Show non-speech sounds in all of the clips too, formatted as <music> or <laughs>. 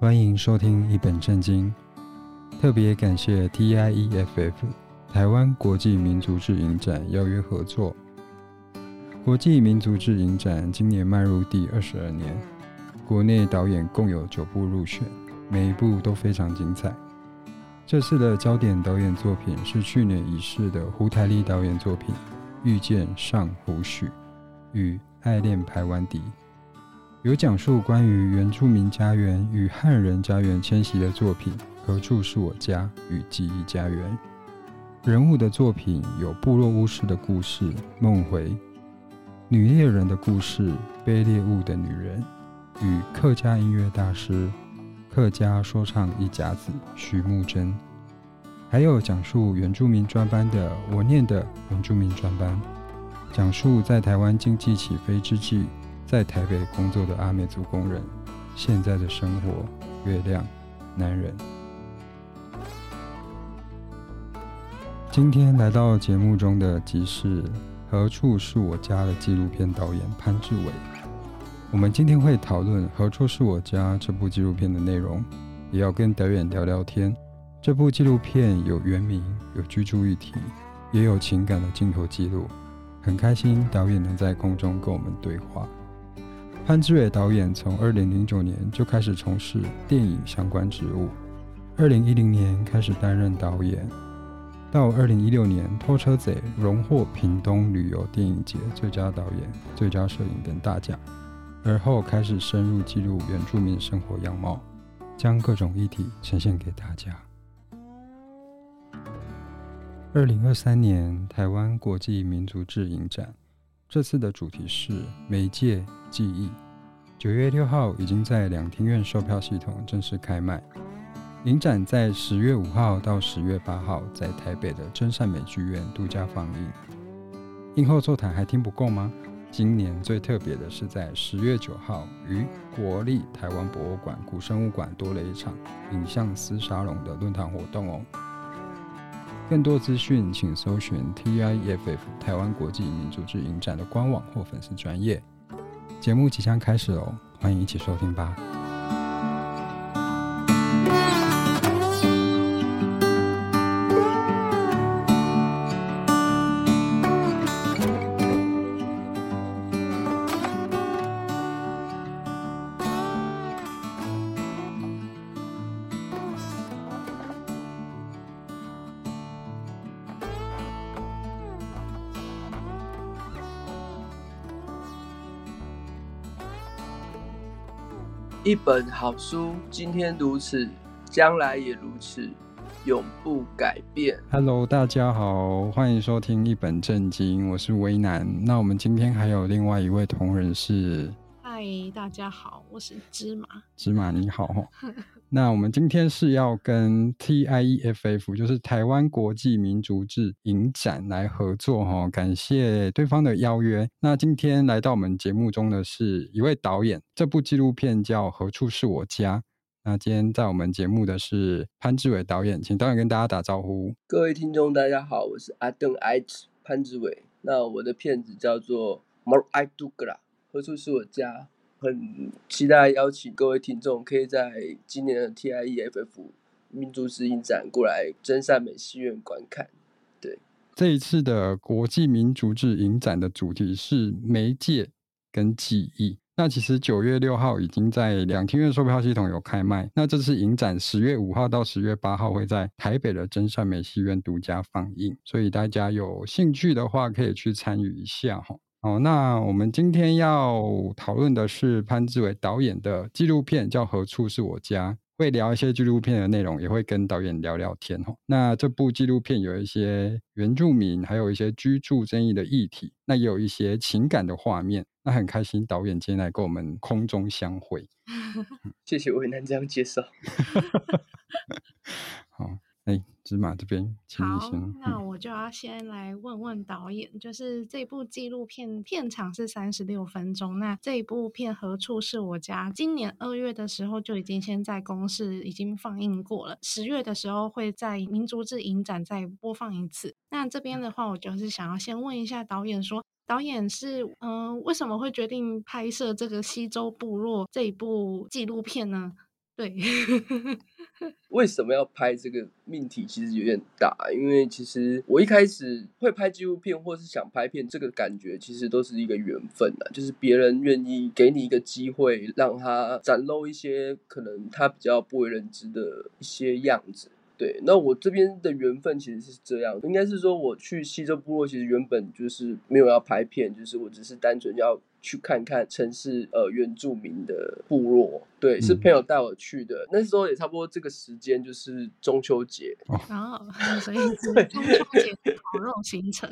欢迎收听一本正经，特别感谢 TIEFF 台湾国际民族志影展邀约合作。国际民族志影展今年迈入第二十二年，国内导演共有九部入选，每一部都非常精彩。这次的焦点导演作品是去年已逝的胡台丽导演作品《遇见上胡许与爱恋排湾笛》。有讲述关于原住民家园与汉人家园迁徙的作品《何处是我家》与《记忆家园》。人物的作品有部落巫师的故事《梦回》，女猎人的故事《背猎物的女人》，与客家音乐大师、客家说唱一甲子徐木珍。还有讲述原住民专班的《我念的原住民专班》，讲述在台湾经济起飞之际。在台北工作的阿美族工人，现在的生活、月亮、男人。今天来到节目中的即是《何处是我家》的纪录片导演潘志伟。我们今天会讨论《何处是我家》这部纪录片的内容，也要跟导演聊聊天。这部纪录片有原名，有居住议题，也有情感的镜头记录。很开心导演能在空中跟我们对话。潘志伟导演从二零零九年就开始从事电影相关职务，二零一零年开始担任导演，到二零一六年《拖车贼》荣获屏东旅游电影节最佳导演、最佳摄影等大奖，而后开始深入记录原住民生活样貌，将各种议题呈现给大家。二零二三年台湾国际民族志影展。这次的主题是媒介记忆。九月六号已经在两厅院售票系统正式开卖。影展在十月五号到十月八号在台北的真善美剧院独家放映。映后座谈还听不够吗？今年最特别的是在十月九号于国立台湾博物馆古生物馆多了一场影像丝沙龙的论坛活动哦。更多资讯，请搜寻 TIFF 台湾国际民族志影展的官网或粉丝专业。节目即将开始哦，欢迎一起收听吧。本好书，今天如此，将来也如此，永不改变。Hello，大家好，欢迎收听一本正经，我是威南。那我们今天还有另外一位同仁是，嗨，大家好，我是芝麻。芝麻你好。<laughs> 那我们今天是要跟 TIEFF，就是台湾国际民族志影展来合作哈，感谢对方的邀约。那今天来到我们节目中的是一位导演，这部纪录片叫《何处是我家》。那今天在我们节目的是潘志伟导演，请导演跟大家打招呼。各位听众，大家好，我是阿邓爱子潘志伟。那我的片子叫做《莫爱杜格拉》，何处是我家？很期待邀请各位听众，可以在今年的 TIEFF 民族志影展过来真善美戏院观看。对，这一次的国际民族志影展的主题是媒介跟记忆。那其实九月六号已经在两厅院售票系统有开卖。那这次影展十月五号到十月八号会在台北的真善美戏院独家放映，所以大家有兴趣的话可以去参与一下哈。好，那我们今天要讨论的是潘志伟导演的纪录片，叫《何处是我家》。会聊一些纪录片的内容，也会跟导演聊聊天。那这部纪录片有一些原住民，还有一些居住争议的议题，那也有一些情感的画面。那很开心，导演今天来跟我们空中相会。<laughs> 谢谢为难这样介绍。<laughs> 好。哎，芝麻这边，请你先。好，那我就要先来问问导演，嗯、就是这部纪录片片长是三十六分钟，那这一部片何处是我家？今年二月的时候就已经先在公视已经放映过了，十月的时候会在民族志影展再播放一次。那这边的话，我就是想要先问一下导演说，说导演是嗯、呃，为什么会决定拍摄这个西周部落这一部纪录片呢？对。<laughs> 为什么要拍这个命题其实有点大，因为其实我一开始会拍纪录片，或是想拍片，这个感觉其实都是一个缘分啊，就是别人愿意给你一个机会，让他展露一些可能他比较不为人知的一些样子。对，那我这边的缘分其实是这样，应该是说我去西州部落，其实原本就是没有要拍片，就是我只是单纯要。去看看城市呃原住民的部落，对，是朋友带我去的。嗯、那时候也差不多这个时间，就是中秋节，然后所以是 <laughs> 中秋节烤肉行程。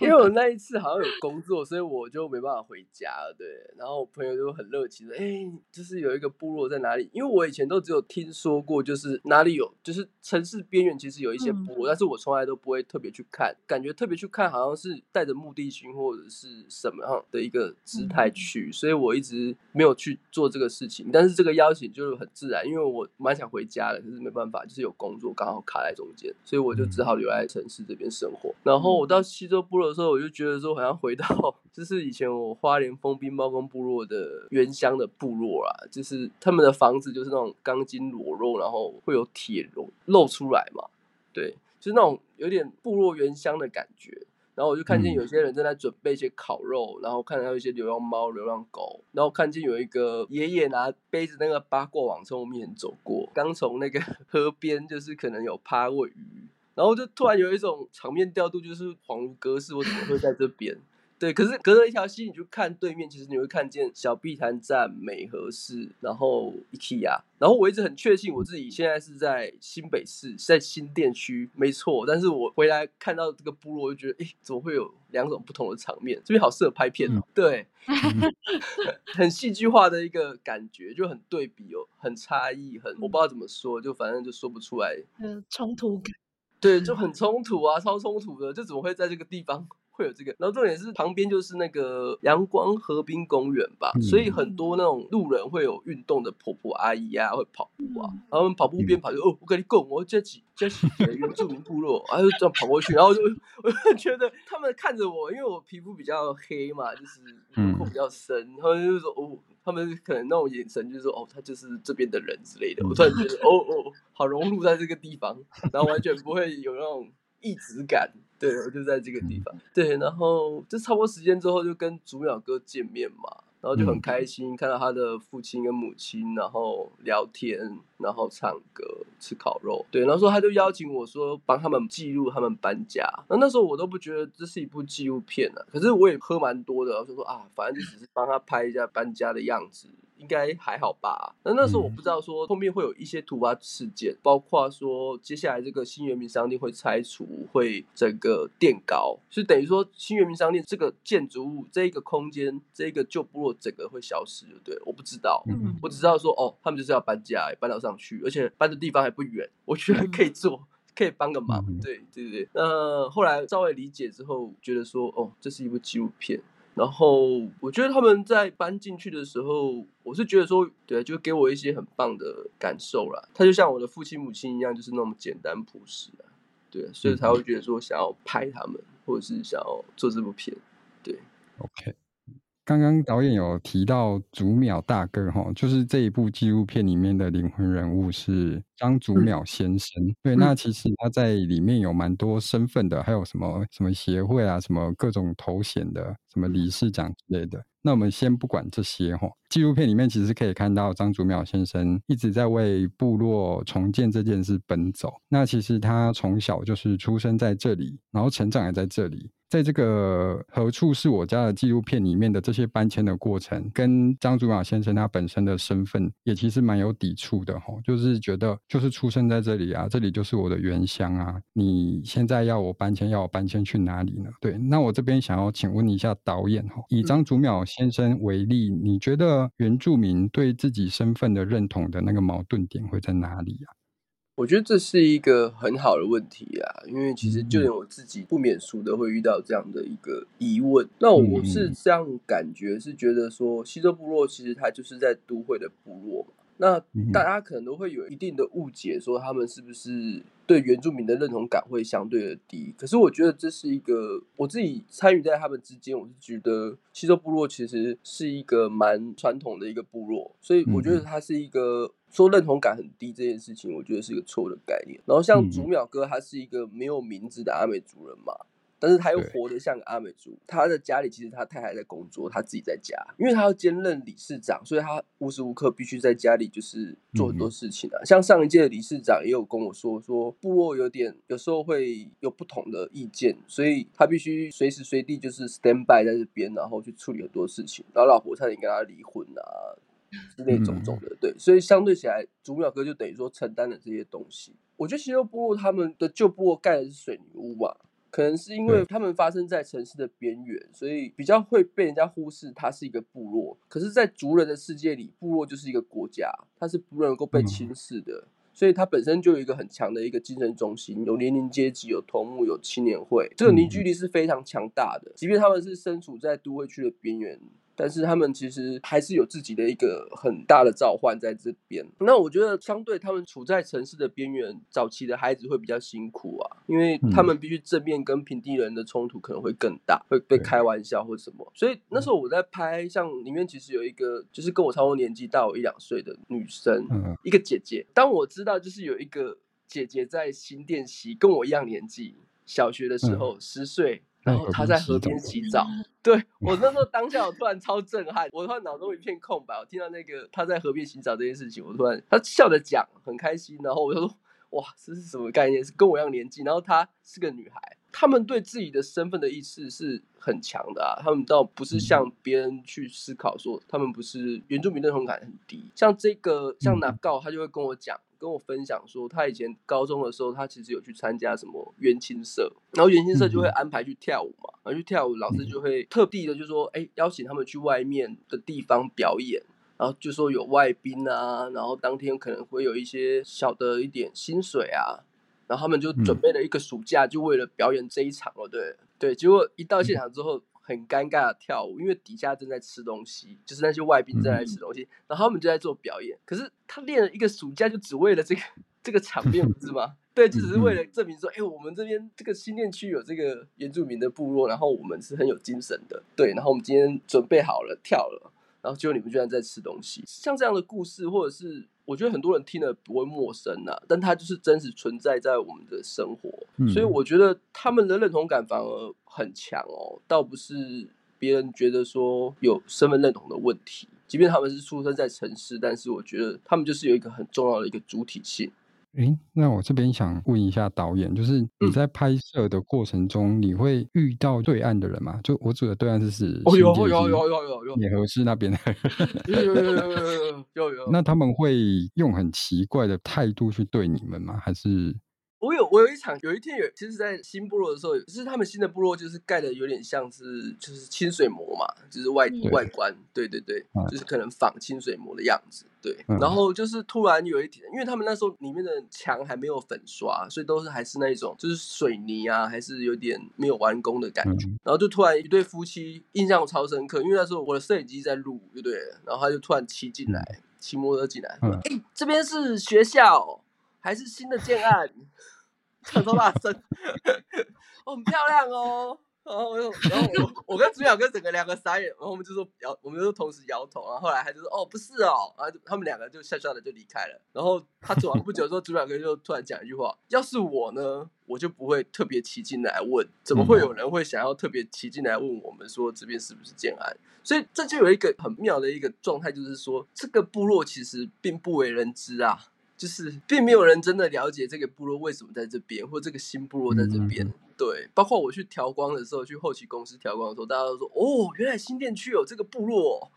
因为我那一次好像有工作，所以我就没办法回家了。对，然后我朋友就很热情的，哎、欸，就是有一个部落在哪里？因为我以前都只有听说过，就是哪里有，就是城市边缘其实有一些部落，嗯、但是我从来都不会特别去看，感觉特别去看好像是带着目的性或者是什么样的一个姿态。太去，所以我一直没有去做这个事情。但是这个邀请就是很自然，因为我蛮想回家的，可是没办法，就是有工作刚好卡在中间，所以我就只好留在城市这边生活。然后我到西周部落的时候，我就觉得说好像回到就是以前我花莲丰滨猫公部落的原乡的部落啊，就是他们的房子就是那种钢筋裸露，然后会有铁笼露出来嘛，对，就是那种有点部落原乡的感觉。然后我就看见有些人正在准备一些烤肉，嗯、然后看到一些流浪猫、流浪狗，然后看见有一个爷爷拿背着那个八卦网从我面前走过，刚从那个 <laughs> 河边，就是可能有趴过鱼，然后就突然有一种场面调度，就是恍如隔世，我怎么会在这边？对，可是隔着一条溪，你就看对面，其实你会看见小碧潭站、美和市，然后 IKEA。然后我一直很确信我自己现在是在新北市，在新店区，没错。但是我回来看到这个部落，我就觉得，哎，怎么会有两种不同的场面？这边好适合拍片哦。嗯、对，<laughs> <laughs> 很戏剧化的一个感觉，就很对比哦，很差异，很我不知道怎么说，就反正就说不出来。嗯，冲突感。对，就很冲突啊，超冲突的，就怎么会在这个地方？会有这个，然后重点是旁边就是那个阳光河滨公园吧，嗯、所以很多那种路人会有运动的婆婆阿姨啊，会跑步啊，然后他们跑步边跑就、嗯、哦，我跟你讲，我这几这几原住民部落，然后就这样跑过去，然后就我就觉得他们看着我，因为我皮肤比较黑嘛，就是轮廓比较深，他们就说哦，他们可能那种眼神就是说哦，他就是这边的人之类的，我突然觉得哦哦，好融入在这个地方，然后完全不会有那种异质感。对，我就在这个地方。对，然后就差不多时间之后，就跟祖淼哥见面嘛，然后就很开心，看到他的父亲跟母亲，然后聊天，然后唱歌，吃烤肉。对，然后说他就邀请我说帮他们记录他们搬家。那那时候我都不觉得这是一部纪录片啊，可是我也喝蛮多的，然后就说啊，反正就只是帮他拍一下搬家的样子。应该还好吧？那那时候我不知道说后面会有一些突发事件，包括说接下来这个新原民商店会拆除，会整个垫高，就等于说新原民商店这个建筑物、这一个空间、这一个旧部落整个会消失，就对。我不知道，我只知道说哦，他们就是要搬家，搬到上去，而且搬的地方还不远，我觉得可以做，可以帮个忙。对对对。那后来稍微理解之后，觉得说哦，这是一部纪录片。然后我觉得他们在搬进去的时候，我是觉得说，对，就给我一些很棒的感受啦。他就像我的父亲母亲一样，就是那么简单朴实啊，对，所以才会觉得说想要拍他们，或者是想要做这部片，对，OK。刚刚导演有提到祖淼大哥哈，就是这一部纪录片里面的灵魂人物是张祖淼先生。嗯、对，那其实他在里面有蛮多身份的，还有什么什么协会啊，什么各种头衔的，什么理事长之类的。那我们先不管这些哈，纪录片里面其实可以看到张祖淼先生一直在为部落重建这件事奔走。那其实他从小就是出生在这里，然后成长也在这里。在这个何处是我家的纪录片里面的这些搬迁的过程，跟张祖鸟先生他本身的身份也其实蛮有抵触的哈，就是觉得就是出生在这里啊，这里就是我的原乡啊，你现在要我搬迁，要我搬迁去哪里呢？对，那我这边想要请问一下导演哈，以张祖淼先生为例，你觉得原住民对自己身份的认同的那个矛盾点会在哪里啊？我觉得这是一个很好的问题啊，因为其实就连我自己不免俗的会遇到这样的一个疑问。那我是这样感觉，是觉得说西周部落其实它就是在都会的部落嘛，那大家可能都会有一定的误解，说他们是不是对原住民的认同感会相对的低？可是我觉得这是一个我自己参与在他们之间，我是觉得西周部落其实是一个蛮传统的一个部落，所以我觉得它是一个说认同感很低这件事情，我觉得是一个错的概念。然后像祖淼哥，他是一个没有名字的阿美族人嘛。但是他又活得像个阿美族，他的家里其实他太太在工作，他自己在家，因为他要兼任理事长，所以他无时无刻必须在家里就是做很多事情啊。像上一届的理事长也有跟我说，说部落有点有时候会有不同的意见，所以他必须随时随地就是 stand by 在这边，然后去处理很多事情。然后老婆差点跟他离婚啊之类种种的，对，所以相对起来，祖鸟哥就等于说承担了这些东西。我觉得其实部落他们的旧部落盖的是水泥屋嘛。可能是因为他们发生在城市的边缘，所以比较会被人家忽视。它是一个部落，可是，在族人的世界里，部落就是一个国家，它是不能够被轻视的。所以，它本身就有一个很强的一个精神中心，有年龄阶级，有头目，有青年会，这个凝聚力是非常强大的。即便他们是身处在都会区的边缘。但是他们其实还是有自己的一个很大的召唤在这边。那我觉得，相对他们处在城市的边缘，早期的孩子会比较辛苦啊，因为他们必须正面跟平地人的冲突可能会更大，会被开玩笑或什么。所以那时候我在拍，像里面其实有一个就是跟我差不多年纪，大我一两岁的女生，一个姐姐。当我知道就是有一个姐姐在新店溪跟我一样年纪，小学的时候十岁。然后他在河边洗澡，对，我那时候当下我突然超震撼，我突然脑中一片空白，我听到那个他在河边洗澡这件事情，我突然他笑着讲很开心，然后我就说哇，这是什么概念？是跟我一样年纪，然后她是个女孩，他们对自己的身份的意识是很强的啊，他们倒不是像别人去思考说他们不是原住民认同感很低，像这个像拿告他就会跟我讲。跟我分享说，他以前高中的时候，他其实有去参加什么原青社，然后原青社就会安排去跳舞嘛，然后去跳舞，老师就会特地的就说，哎，邀请他们去外面的地方表演，然后就说有外宾啊，然后当天可能会有一些小的一点薪水啊，然后他们就准备了一个暑假，就为了表演这一场哦，对对，结果一到现场之后。很尴尬的跳舞，因为底下正在吃东西，就是那些外宾正在吃东西，嗯、然后他们就在做表演。可是他练了一个暑假，就只为了这个这个场面，不是吗？<laughs> 对，就只是为了证明说，哎、欸，我们这边这个新店区有这个原住民的部落，然后我们是很有精神的。对，然后我们今天准备好了跳了，然后结果你们居然在吃东西。像这样的故事，或者是。我觉得很多人听了不会陌生呐、啊，但它就是真实存在在我们的生活，嗯、所以我觉得他们的认同感反而很强哦，倒不是别人觉得说有身份认同的问题，即便他们是出生在城市，但是我觉得他们就是有一个很重要的一个主体性。诶，那我这边想问一下导演，就是你在拍摄的过程中，你会遇到对岸的人吗？就我指的对岸是指哦，有有有有有有，野合市那边的，有有有有有有有。<laughs> 那他们会用很奇怪的态度去对你们吗？还是？我有我有一场，有一天有，其实，在新部落的时候，就是他们新的部落，就是盖的有点像是就是清水模嘛，就是外对外观，对对对，嗯、就是可能仿清水模的样子，对。嗯、然后就是突然有一天，因为他们那时候里面的墙还没有粉刷，所以都是还是那一种就是水泥啊，还是有点没有完工的感觉。嗯、然后就突然一对夫妻印象超深刻，因为那时候我的摄影机在录，对不对？然后他就突然骑进来，骑、嗯、摩托车进来，说：“哎、嗯，这边是学校还是新的建案？”唱多大声？<laughs> 我，很漂亮哦。然后我就，然后我，我跟主角哥整个两个傻眼，然后我们就说摇，我们就同时摇头。然后后来他就说，哦，不是哦。然后他们两个就笑笑的就离开了。然后他走完不久之后，主角哥就突然讲一句话：要是我呢，我就不会特别骑进来问，怎么会有人会想要特别骑进来问我们说这边是不是建安？所以这就有一个很妙的一个状态，就是说这个部落其实并不为人知啊。就是并没有人真的了解这个部落为什么在这边，或这个新部落在这边。嗯、对，包括我去调光的时候，去后期公司调光的时候，大家都说：“哦，原来新店区有这个部落、哦。”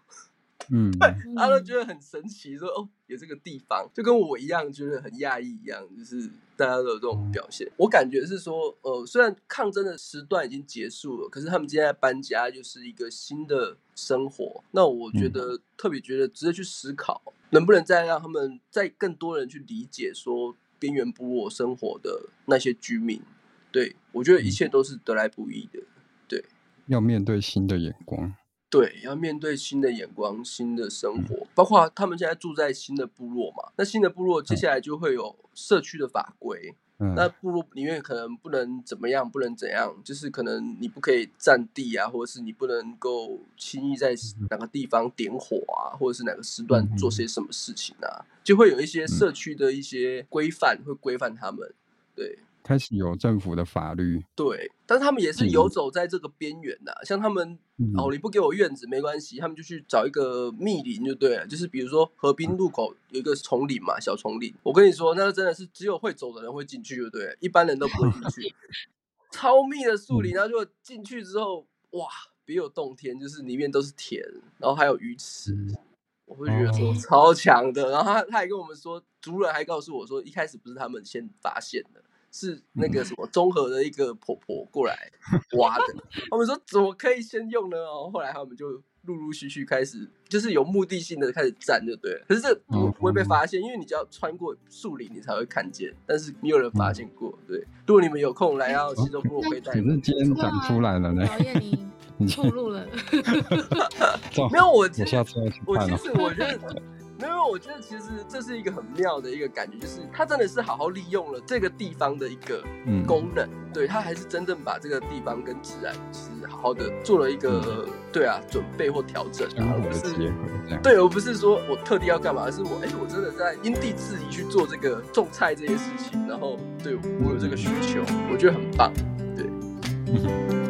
<laughs> 嗯，对，大家都觉得很神奇，说：“哦，有这个地方。”就跟我一样，就是很讶异一样，就是大家都有这种表现。我感觉是说，呃，虽然抗争的时段已经结束了，可是他们今天在搬家，就是一个新的生活。那我觉得特别觉得值得去思考。能不能再让他们再更多人去理解说边缘部落生活的那些居民？对，我觉得一切都是得来不易的。对，要面对新的眼光。对，要面对新的眼光、新的生活，嗯、包括他们现在住在新的部落嘛。那新的部落接下来就会有社区的法规。嗯、那部落里面可能不能怎么样，不能怎样，就是可能你不可以占地啊，或者是你不能够轻易在哪个地方点火啊，或者是哪个时段做些什么事情啊，就会有一些社区的一些规范会规范他们，对。开始有政府的法律，对，但是他们也是游走在这个边缘的。像他们，嗯、哦，你不给我院子没关系，他们就去找一个密林就对了。就是比如说河滨路口有一个丛林嘛，小丛林。我跟你说，那个真的是只有会走的人会进去就对了，一般人都不会进去。超密的树林，然后就进去之后，哇，别有洞天，就是里面都是田，然后还有鱼池，我会觉得说超强的。然后他他还跟我们说，族人还告诉我说，一开始不是他们先发现的。是那个什么综合的一个婆婆过来挖的，<laughs> 他们说怎么可以先用呢？哦，后来他们就陆陆续续开始，就是有目的性的开始站，就对了。可是这不不会被发现，因为你只要穿过树林，你才会看见。但是没有人发现过，对。如果你们有空来到西周部落，可以带。可是今天长出来了呢。讨厌你 <laughs> 透露了。<laughs> 没有我，我下次要去看。我其实我觉得。没有，我觉得其实这是一个很妙的一个感觉，就是他真的是好好利用了这个地方的一个功能，嗯、对他还是真正把这个地方跟自然是好好的做了一个、嗯、对啊准备或调整，然后是，对，而不是说我特地要干嘛，而是我哎，我真的在因地制宜去做这个种菜这些事情，然后对我有这个需求，我觉得很棒，对。<laughs>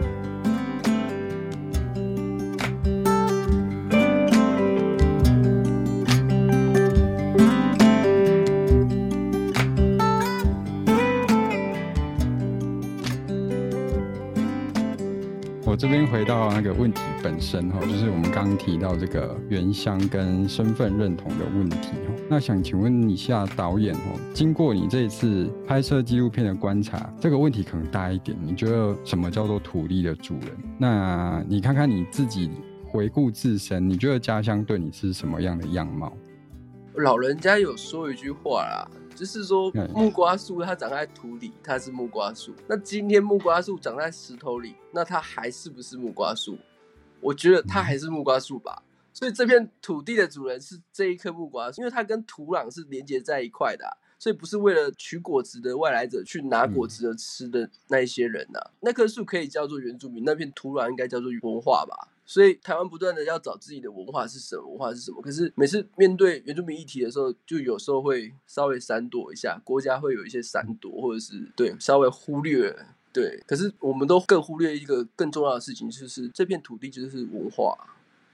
回到那个问题本身哈，就是我们刚提到这个原乡跟身份认同的问题哈。那想请问一下导演哦，经过你这一次拍摄纪录片的观察，这个问题可能大一点。你觉得什么叫做土地的主人？那你看看你自己回顾自身，你觉得家乡对你是什么样的样貌？老人家有说一句话啦。就是说，木瓜树它长在土里，它是木瓜树。那今天木瓜树长在石头里，那它还是不是木瓜树？我觉得它还是木瓜树吧。所以这片土地的主人是这一棵木瓜树，因为它跟土壤是连接在一块的啊，所以不是为了取果子的外来者去拿果子的吃的那一些人呐啊。那棵树可以叫做原住民，那片土壤应该叫做文化吧。所以台湾不断的要找自己的文化是什么，文化是什么。可是每次面对原住民议题的时候，就有时候会稍微闪躲一下，国家会有一些闪躲，或者是对稍微忽略，对。可是我们都更忽略一个更重要的事情，就是这片土地就是文化，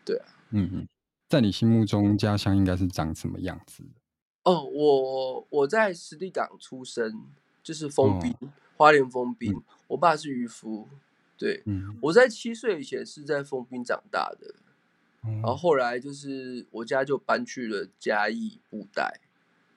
对啊。嗯嗯，在你心目中，家乡应该是长什么样子？哦，我我在湿地港出生，就是丰滨，哦、花莲丰滨。嗯、我爸是渔夫。对，嗯、我在七岁以前是在丰滨长大的，嗯、然后后来就是我家就搬去了嘉义布袋，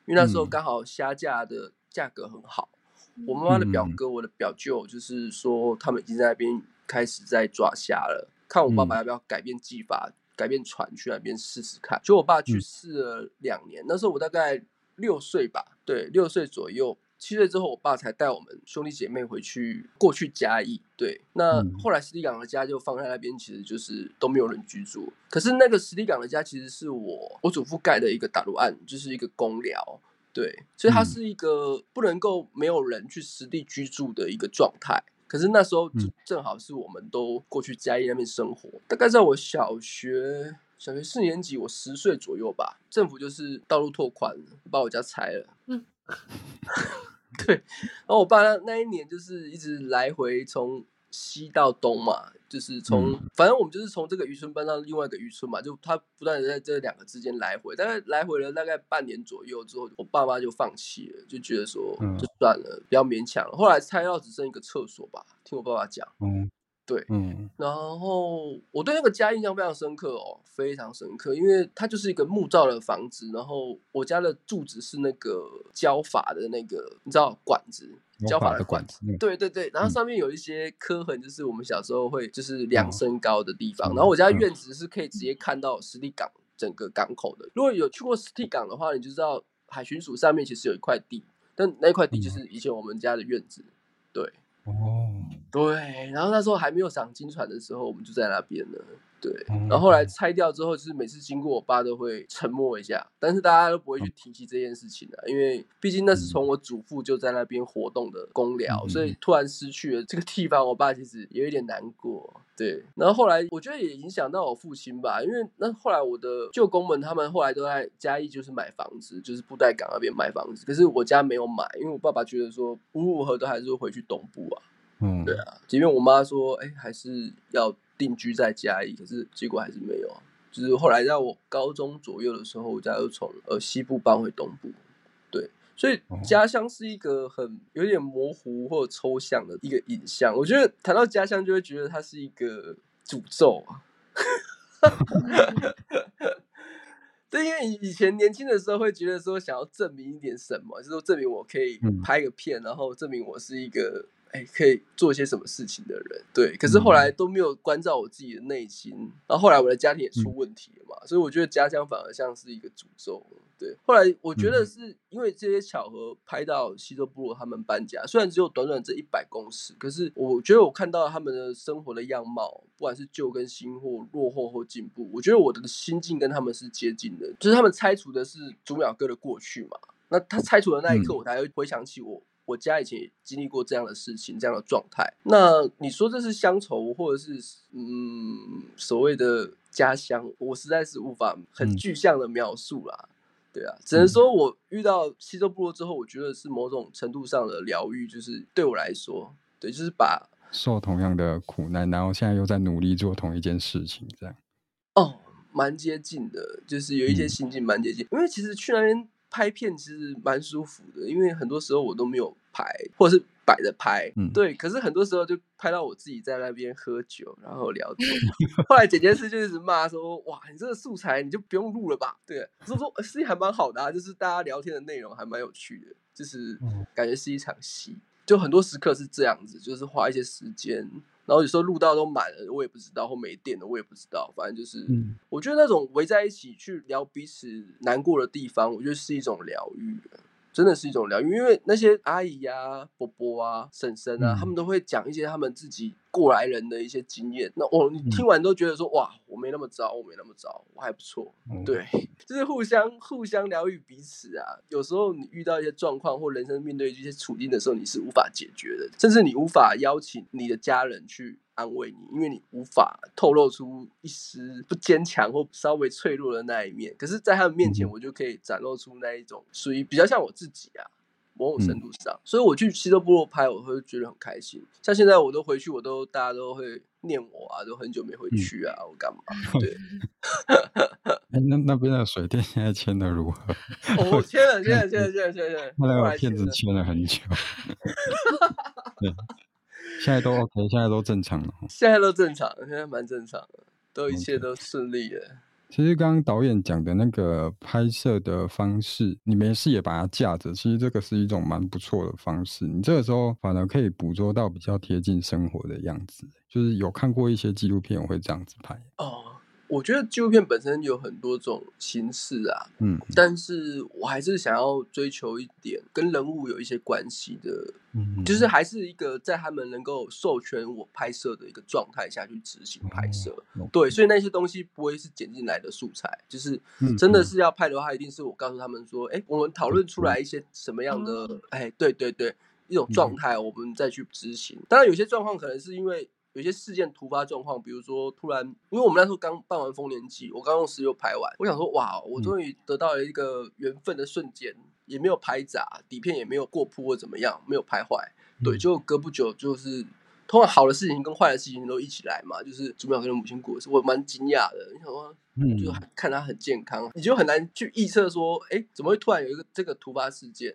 因为那时候刚好虾价的价格很好。嗯、我妈妈的表哥，我的表舅，就是说他们已经在那边开始在抓虾了，看我爸爸要不要改变技法，嗯、改变船去那边试试看。就我爸去试了两年，嗯、那时候我大概六岁吧，对，六岁左右。七岁之后，我爸才带我们兄弟姐妹回去过去嘉义。对，那后来湿地港的家就放在那边，其实就是都没有人居住。可是那个湿地港的家其实是我我祖父盖的一个打卤案，就是一个公寮。对，所以它是一个不能够没有人去实地居住的一个状态。可是那时候正好是我们都过去嘉义那边生活。大概在我小学小学四年级，我十岁左右吧，政府就是道路拓宽，把我家拆了。嗯。<laughs> 对，然后我爸那那一年就是一直来回从西到东嘛，就是从、嗯、反正我们就是从这个渔村搬到另外一个渔村嘛，就他不断的在这两个之间来回，大概来回了大概半年左右之后，我爸妈就放弃了，就觉得说就算了，不要勉强了。后来拆到只剩一个厕所吧，听我爸爸讲。嗯对，嗯，然后我对那个家印象非常深刻哦，非常深刻，因为它就是一个木造的房子，然后我家的柱子是那个胶法的那个，你知道管子，胶法的管子，对对对，然后上面有一些刻痕，就是我们小时候会就是量身高的地方，然后我家院子是可以直接看到湿地港整个港口的。如果有去过湿地港的话，你就知道海巡署上面其实有一块地，但那块地就是以前我们家的院子，对。哦，对，然后那时候还没有赏金船的时候，我们就在那边了。对，然后后来拆掉之后，就是每次经过我爸都会沉默一下，但是大家都不会去提起这件事情的，因为毕竟那是从我祖父就在那边活动的公寮，所以突然失去了这个地方，我爸其实有一点难过。对，然后后来我觉得也影响到我父亲吧，因为那后来我的舅公们他们后来都在嘉义就是买房子，就是布袋港那边买房子，可是我家没有买，因为我爸爸觉得说无论如何都还是会回去东部啊。嗯，对啊，即便我妈说，哎，还是要定居在嘉义，可是结果还是没有。就是后来在我高中左右的时候，我家又从呃西部搬回东部。对，所以家乡是一个很有点模糊或者抽象的一个影像。我觉得谈到家乡，就会觉得它是一个诅咒啊。<laughs> 对，因为以前年轻的时候会觉得说想要证明一点什么，就是说证明我可以拍个片，然后证明我是一个。哎，可以做一些什么事情的人，对。可是后来都没有关照我自己的内心，然后后来我的家庭也出问题了嘛，所以我觉得家乡反而像是一个诅咒。对，后来我觉得是因为这些巧合拍到西周部落他们搬家，虽然只有短短这一百公尺，可是我觉得我看到他们的生活的样貌，不管是旧跟新或落后或进步，我觉得我的心境跟他们是接近的。就是他们拆除的是祖鸟哥的过去嘛，那他拆除的那一刻，我才会回想起我。我家以前也经历过这样的事情，这样的状态。那你说这是乡愁，或者是嗯所谓的家乡，我实在是无法很具象的描述啦。对啊，只能说我遇到西周部落之后，我觉得是某种程度上的疗愈，就是对我来说，对，就是把受同样的苦难，然后现在又在努力做同一件事情，这样。哦，蛮接近的，就是有一些心境蛮接近，因为其实去那边。拍片其实蛮舒服的，因为很多时候我都没有拍，或者是摆着拍，嗯，对。可是很多时候就拍到我自己在那边喝酒，然后聊天。<laughs> 后来剪接师就一直骂说：“哇，你这个素材你就不用录了吧？”对，所以说事情还蛮好的啊，就是大家聊天的内容还蛮有趣的，就是感觉是一场戏，就很多时刻是这样子，就是花一些时间。然后有时候录到都满了，我也不知道，或没电了，我也不知道。反正就是，嗯、我觉得那种围在一起去聊彼此难过的地方，我觉得是一种疗愈。真的是一种疗愈，因为那些阿姨啊、伯伯啊、婶婶啊，嗯、他们都会讲一些他们自己过来人的一些经验。那我你听完都觉得说，哇，我没那么糟，我没那么糟，我还不错。嗯、对，就是互相互相疗愈彼此啊。有时候你遇到一些状况或人生面对一些处境的时候，你是无法解决的，甚至你无法邀请你的家人去。安慰你，因为你无法透露出一丝不坚强或稍微脆弱的那一面。可是，在他们面前，我就可以展露出那一种属于比较像我自己啊，某种程度上。嗯、所以我去西周部落拍，我会觉得很开心。像现在我都回去，我都大家都会念我啊，都很久没回去啊，嗯、我干嘛？<laughs> 对。<laughs> 欸、那那边的水电现在签的如何？我签、哦、了，签了，签了，签了，签了。后来我骗子签了很久。<laughs> 对。现在都 OK，现在都正常了。现在都正常，现在蛮正常的，都一切都顺利了。其实刚刚导演讲的那个拍摄的方式，你没事也把它架着，其实这个是一种蛮不错的方式。你这个时候反而可以捕捉到比较贴近生活的样子。就是有看过一些纪录片，我会这样子拍。哦。我觉得纪录片本身有很多种形式啊，嗯，但是我还是想要追求一点跟人物有一些关系的，嗯，就是还是一个在他们能够授权我拍摄的一个状态下去执行拍摄，嗯，对，所以那些东西不会是剪进来的素材，就是真的是要拍的话，一定是我告诉他们说，哎，我们讨论出来一些什么样的，哎，对对对，一种状态，我们再去执行。当然有些状况可能是因为。有些事件突发状况，比如说突然，因为我们那时候刚办完丰年祭，我刚用十六拍完，我想说哇，我终于得到了一个缘分的瞬间，嗯、也没有拍砸，底片也没有过铺或怎么样，没有拍坏，嗯、对，就隔不久就是，通常好的事情跟坏的事情都一起来嘛，就是祖庙跟母亲过世，我蛮惊讶的，你想说，嗯，就看他很健康，你就很难去预测说，哎、欸，怎么会突然有一个这个突发事件？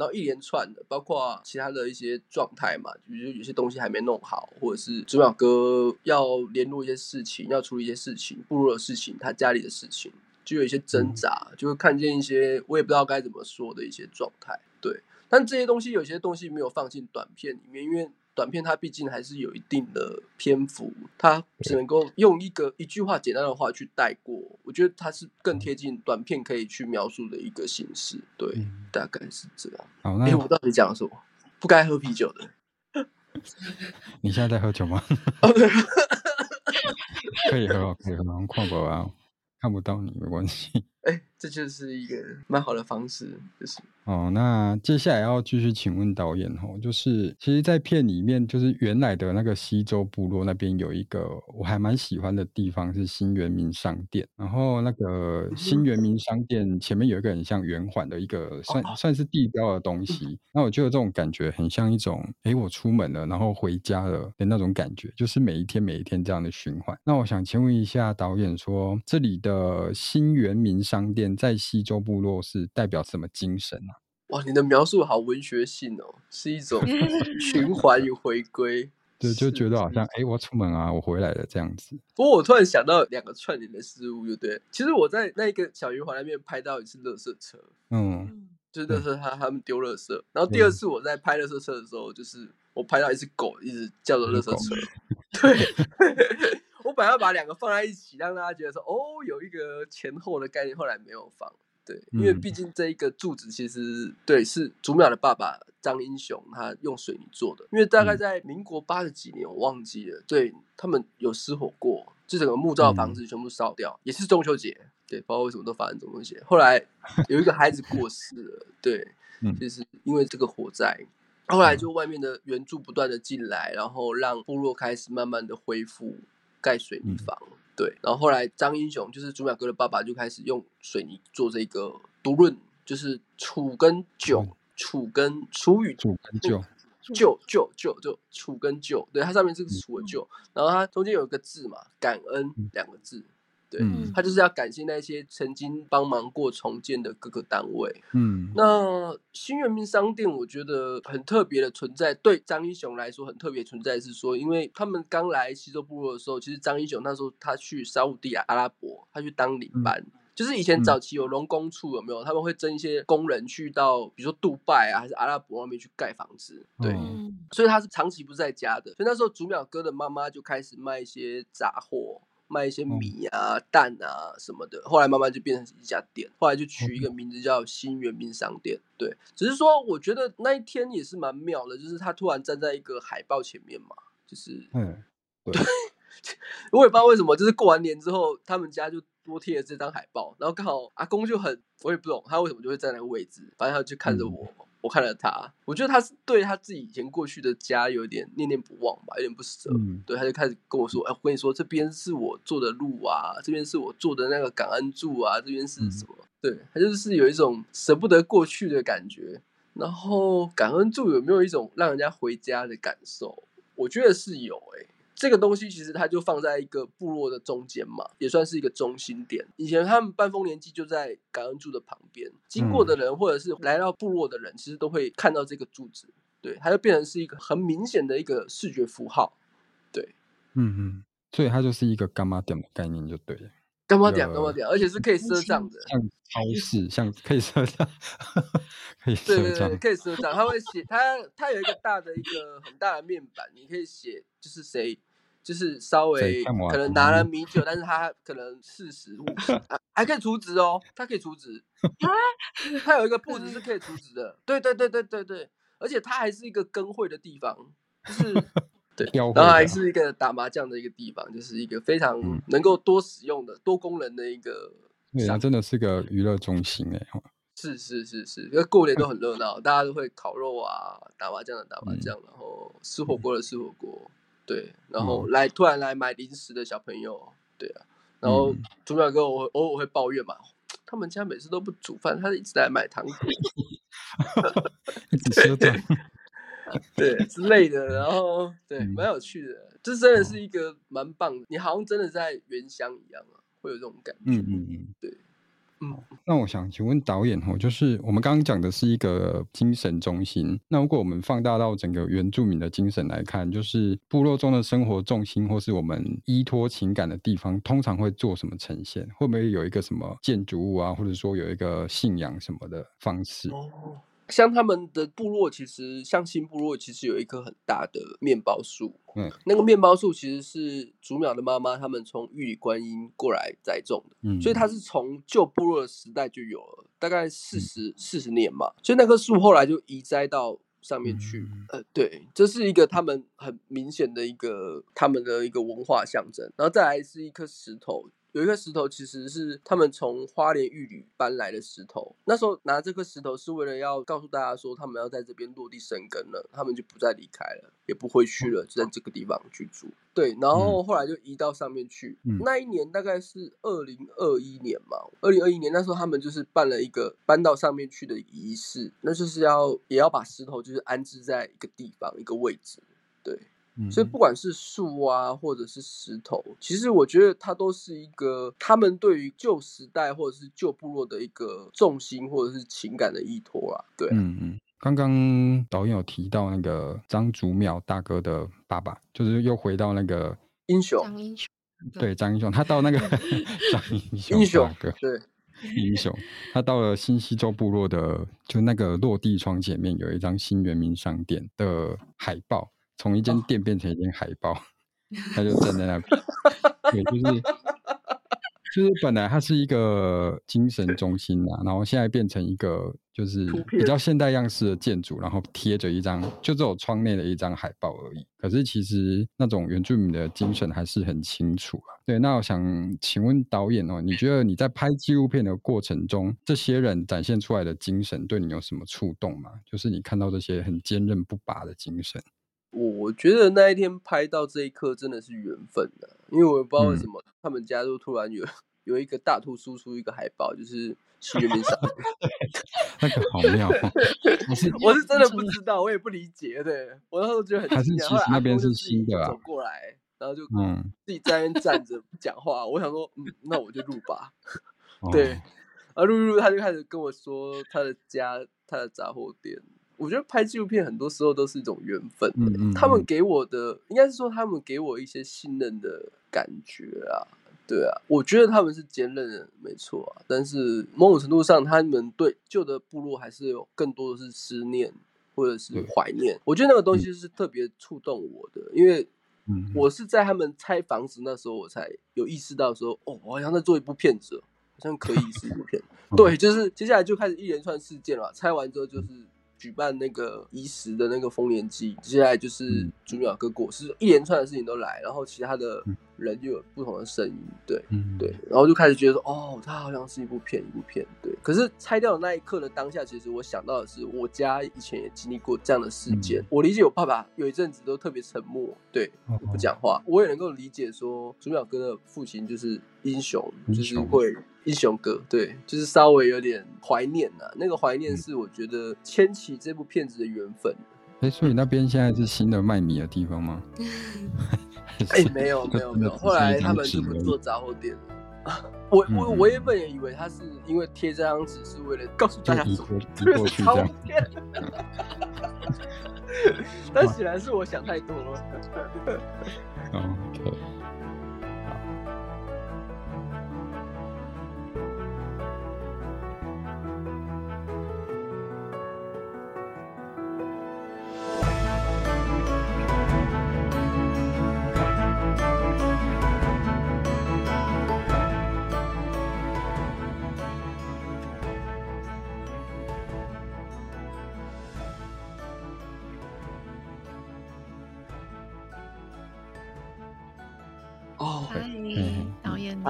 然后一连串的，包括其他的一些状态嘛，比如有些东西还没弄好，或者是朱淼哥要联络一些事情，要处理一些事情，部落的事情，他家里的事情，就有一些挣扎，就会看见一些我也不知道该怎么说的一些状态。对，但这些东西有些东西没有放进短片里面，因为。短片它毕竟还是有一定的篇幅，它只能够用一个一句话简单的话去带过。我觉得它是更贴近短片可以去描述的一个形式，对，嗯、大概是这样。好，那、欸、我到底讲什么？不该喝啤酒的。<laughs> 你现在在喝酒吗？<laughs> 可以喝，可以喝，跨过啊，看不到你没关系。哎、欸，这就是一个蛮好的方式，就是哦。那接下来要继续请问导演哦，就是其实，在片里面，就是原来的那个西周部落那边有一个我还蛮喜欢的地方是新原民商店，然后那个新原民商店前面有一个很像圆环的一个算算是地标的东西，那我觉得这种感觉很像一种，哎，我出门了，然后回家了的那种感觉，就是每一天每一天这样的循环。那我想请问一下导演说，说这里的新原民商店在西周部落是代表什么精神啊？哇，你的描述好文学性哦，是一种 <laughs> 循环与回归。对，就觉得好像哎，我出门啊，我回来了这样子。不过我突然想到两个串联的事物，就对。其实我在那个小圆环那边拍到一次垃圾车，嗯，就是垃圾他他们丢垃圾。然后第二次我在拍垃圾车的时候，就是我拍到一只狗一直叫做垃圾车，<laughs> 对。我本来要把两个放在一起，让大家觉得说，哦，有一个前后的概念。后来没有放，对，因为毕竟这一个柱子其实对是祖母的爸爸张英雄他用水泥做的。因为大概在民国八十几年，我忘记了，对他们有失火过，这整个木造房子全部烧掉，也是中秋节，对，不知道为什么都发生中秋节。后来有一个孩子过世了，对，<laughs> 就是因为这个火灾。后来就外面的援助不断的进来，然后让部落开始慢慢的恢复。盖水泥房，嗯、对，然后后来张英雄就是祖鸟哥的爸爸，就开始用水泥做这个独论，就是楚跟酒，楚跟楚与楚跟九。救救救就楚跟酒，对，它上面这个楚和酒，然后它中间有一个字嘛，感恩两个字。对，他就是要感谢那些曾经帮忙过重建的各个单位。嗯，那新人民商店我觉得很特别的存在，对张英雄来说很特别存在是说，因为他们刚来西周部落的时候，其实张英雄那时候他去沙乌地阿拉伯，他去当领班，嗯、就是以前早期有农工处有没有？他们会征一些工人去到，比如说杜拜啊，还是阿拉伯那边去盖房子。对，嗯、所以他是长期不在家的。所以那时候祖淼哥的妈妈就开始卖一些杂货。卖一些米啊、蛋啊什么的，后来慢慢就变成一家店，后来就取一个名字叫新元民商店。对，只是说我觉得那一天也是蛮妙的，就是他突然站在一个海报前面嘛，就是嗯，对，<laughs> 我也不知道为什么，就是过完年之后，他们家就多贴了这张海报，然后刚好阿公就很，我也不懂他为什么就会在那个位置，反正他就看着我。嗯我看了他，我觉得他是对他自己以前过去的家有点念念不忘吧，有点不舍。嗯、对，他就开始跟我说：“哎，我跟你说，这边是我做的路啊，这边是我做的那个感恩柱啊，这边是什么？”嗯、对，他就是有一种舍不得过去的感觉。然后感恩柱有没有一种让人家回家的感受？我觉得是有、欸，哎。这个东西其实它就放在一个部落的中间嘛，也算是一个中心点。以前他们半丰年祭就在感恩柱的旁边，经过的人或者是来到部落的人，其实都会看到这个柱子，对，它就变成是一个很明显的一个视觉符号，对，嗯嗯，所以它就是一个干妈点的概念就对了，干嘛点干嘛点，而且是可以赊账的，像超市，像可以赊账，可以赊账，对对对，可以赊账，他会写，他他有一个大的一个很大的面板，你可以写就是谁。就是稍微可能拿了米酒，但是他可能四十五十，还可以储值哦，他可以储值 <laughs> <laughs> 他有一个铺子是。可以储值的，对对对对对对，而且他还是一个跟会的地方，就是 <laughs> 对，然后还是一个打麻将的一个地方，就是一个非常能够多使用的多功能的一个，对啊，真的是个娱乐中心哎，是是是是，因为过年都很热闹，大家都会烤肉啊，打麻将的打麻将，然后吃火锅的吃火锅。对，然后来、嗯、突然来买零食的小朋友，对啊，然后主表哥我偶尔会抱怨嘛，他们家每次都不煮饭，他一直在买糖果，对对之类的，然后对，蛮有趣的，这真的是一个蛮棒的，你好像真的在原乡一样啊，会有这种感觉，嗯嗯嗯，对。嗯，那我想请问导演哦，就是我们刚刚讲的是一个精神中心，那如果我们放大到整个原住民的精神来看，就是部落中的生活重心，或是我们依托情感的地方，通常会做什么呈现？会不会有一个什么建筑物啊，或者说有一个信仰什么的方式？哦像他们的部落，其实像新部落，其实有一棵很大的面包树。嗯，那个面包树其实是祖庙的妈妈他们从玉里观音过来栽种的。嗯，所以它是从旧部落的时代就有了，大概四十四十年嘛。所以那棵树后来就移栽到上面去。嗯、呃，对，这是一个他们很明显的一个他们的一个文化象征。然后再来是一颗石头。有一颗石头，其实是他们从花莲玉里搬来的石头。那时候拿这颗石头是为了要告诉大家说，他们要在这边落地生根了，他们就不再离开了，也不回去了，就在这个地方居住。对，然后后来就移到上面去。嗯、那一年大概是二零二一年嘛，二零二一年那时候他们就是办了一个搬到上面去的仪式，那就是要也要把石头就是安置在一个地方一个位置。对。所以不管是树啊，或者是石头，其实我觉得它都是一个他们对于旧时代或者是旧部落的一个重心或者是情感的依托啊。对，嗯嗯。刚刚导演有提到那个张祖淼大哥的爸爸，就是又回到那个英雄，英雄，对，张英雄，他到那个 <laughs> 张英雄，英雄大哥，对，英雄，他到了新西州部落的，就那个落地窗前面有一张新原民商店的海报。从一间店变成一间海报，哦、他就站在那边。对，就是就是本来它是一个精神中心呐，然后现在变成一个就是比较现代样式的建筑，然后贴着一张就只有窗内的一张海报而已。可是其实那种原住民的精神还是很清楚啊。对，那我想请问导演哦，你觉得你在拍纪录片的过程中，这些人展现出来的精神对你有什么触动吗？就是你看到这些很坚韧不拔的精神。我我觉得那一天拍到这一刻真的是缘分的，因为我也不知道为什么他们家就突然有有一个大兔输出一个海报，就是新原民商店，那个好妙，我是 <laughs> 我是真的不知道，我也不理解，对我那时候觉得很惊讶，其实那边是新的，走过来，然后就嗯。自己在那边站着不讲话，我想说嗯，那我就录吧，对，然后录录录，他就开始跟我说他的家，他的杂货店。我觉得拍纪录片很多时候都是一种缘分，嗯嗯嗯，他们给我的应该是说他们给我一些信任的感觉啊，对啊，我觉得他们是坚韧的，没错啊。但是某种程度上，他们对旧的部落还是有更多的是思念或者是怀念。我觉得那个东西是特别触动我的，因为我是在他们拆房子那时候，我才有意识到说，哦，我好像在做一部片子，好像可以是一部片。<laughs> 对，就是接下来就开始一连串事件了，拆完之后就是。举办那个移石的那个丰年祭，接下来就是祖鸟哥过世，一连串的事情都来，然后其他的人就有不同的声音，对，嗯、对，然后就开始觉得说，哦，它好像是一部片，一部片，对。可是拆掉的那一刻的当下，其实我想到的是，我家以前也经历过这样的事件。嗯、我理解我爸爸有一阵子都特别沉默，对，不讲话。我也能够理解说，祖淼哥的父亲就是英雄，就是会。英雄哥，对，就是稍微有点怀念呐。那个怀念是我觉得牵起这部片子的缘分。哎、欸，所以那边现在是新的卖米的地方吗？<laughs> 哎、欸，没有没有 <laughs> 没有，后来他们就不做杂货店了。<laughs> 我我我原本也以为他是因为贴这张纸是为了告诉大家说这个是杂货店，但显然是我想太多了。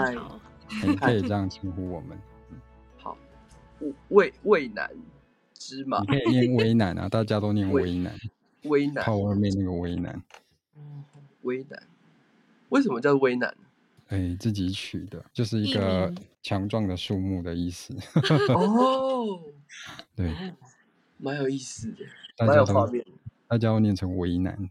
你好，<laughs> 你可以这样 <laughs> 称呼我们。好，畏畏难芝麻，你可以念威难啊，大家都念威难。威难，靠外面那个威难。威难，为什么叫威难？哎，自己取的，就是一个强壮的树木的意思。<laughs> 哦，对，蛮有意思的，蛮有画面。大家要念成为难。